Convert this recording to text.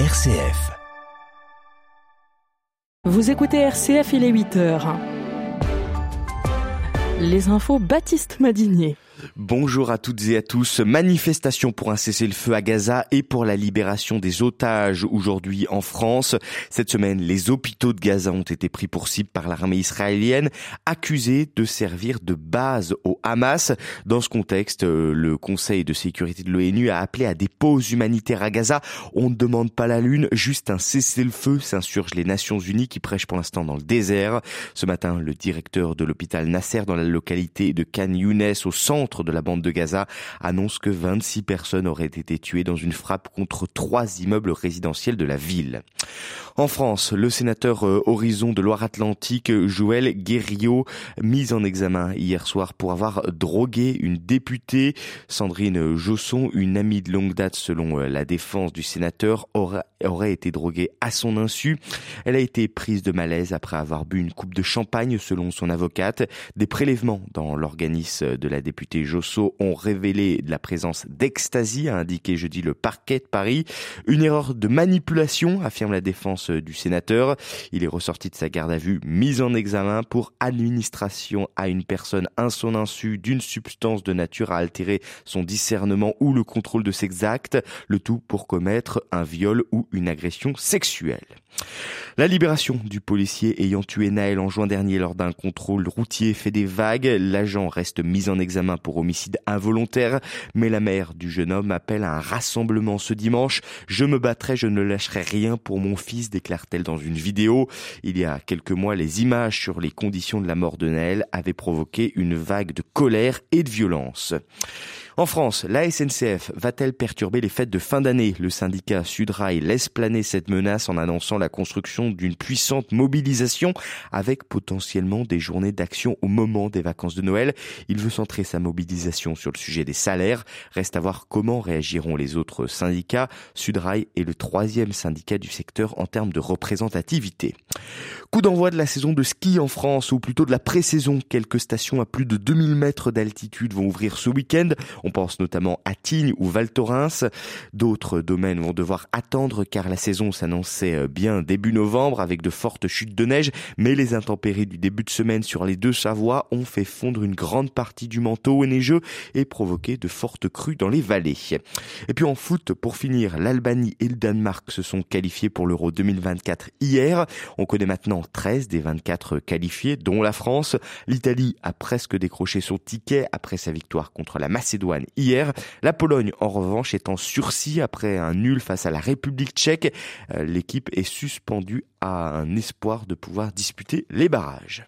RCF. Vous écoutez RCF, il est 8 heures. Les infos Baptiste Madinier. Bonjour à toutes et à tous. Manifestation pour un cessez-le-feu à Gaza et pour la libération des otages aujourd'hui en France. Cette semaine, les hôpitaux de Gaza ont été pris pour cible par l'armée israélienne, accusée de servir de base au Hamas. Dans ce contexte, euh, le Conseil de sécurité de l'ONU a appelé à des pauses humanitaires à Gaza. On ne demande pas la lune, juste un cessez-le-feu, s'insurgent les Nations Unies qui prêchent pour l'instant dans le désert. Ce matin, le directeur de l'hôpital Nasser dans la localité de Khan Younes au centre de la bande de Gaza annonce que 26 personnes auraient été tuées dans une frappe contre trois immeubles résidentiels de la ville. En France, le sénateur euh, Horizon de Loire-Atlantique, Joël Guerriot, mis en examen hier soir pour avoir drogué une députée, Sandrine Josson, une amie de longue date selon euh, la défense du sénateur, aurait été droguée à son insu. Elle a été prise de malaise après avoir bu une coupe de champagne selon son avocate. Des prélèvements dans l'organisme de la députée Josso ont révélé la présence d'ecstasy, a indiqué jeudi le parquet de Paris. Une erreur de manipulation, affirme la défense du sénateur. Il est ressorti de sa garde à vue, mise en examen pour administration à une personne un son insu d'une substance de nature à altérer son discernement ou le contrôle de ses actes, le tout pour commettre un viol ou une agression sexuelle. La libération du policier ayant tué Naël en juin dernier lors d'un contrôle routier fait des vagues. L'agent reste mis en examen pour homicide involontaire, mais la mère du jeune homme appelle à un rassemblement ce dimanche. Je me battrai, je ne lâcherai rien pour mon fils, déclare-t-elle dans une vidéo. Il y a quelques mois, les images sur les conditions de la mort de Naël avaient provoqué une vague de colère et de violence. En France, la SNCF va-t-elle perturber les fêtes de fin d'année? Le syndicat Sudrail laisse planer cette menace en annonçant la construction d'une puissante mobilisation avec potentiellement des journées d'action au moment des vacances de Noël. Il veut centrer sa mobilisation sur le sujet des salaires. Reste à voir comment réagiront les autres syndicats. Sudrail est le troisième syndicat du secteur en termes de représentativité. Coup d'envoi de la saison de ski en France, ou plutôt de la pré-saison. Quelques stations à plus de 2000 mètres d'altitude vont ouvrir ce week-end. On pense notamment à Tignes ou Val Thorens. D'autres domaines vont devoir attendre car la saison s'annonçait euh, bien début novembre avec de fortes chutes de neige, mais les intempéries du début de semaine sur les deux Savoies ont fait fondre une grande partie du manteau neigeux et provoqué de fortes crues dans les vallées. Et puis en foot, pour finir, l'Albanie et le Danemark se sont qualifiés pour l'Euro 2024 hier. On connaît maintenant 13 des 24 qualifiés, dont la France. L'Italie a presque décroché son ticket après sa victoire contre la Macédoine hier. La Pologne, en revanche, est en sursis après un nul face à la République tchèque. Euh, l'équipe est suspendue à un espoir de pouvoir disputer les barrages.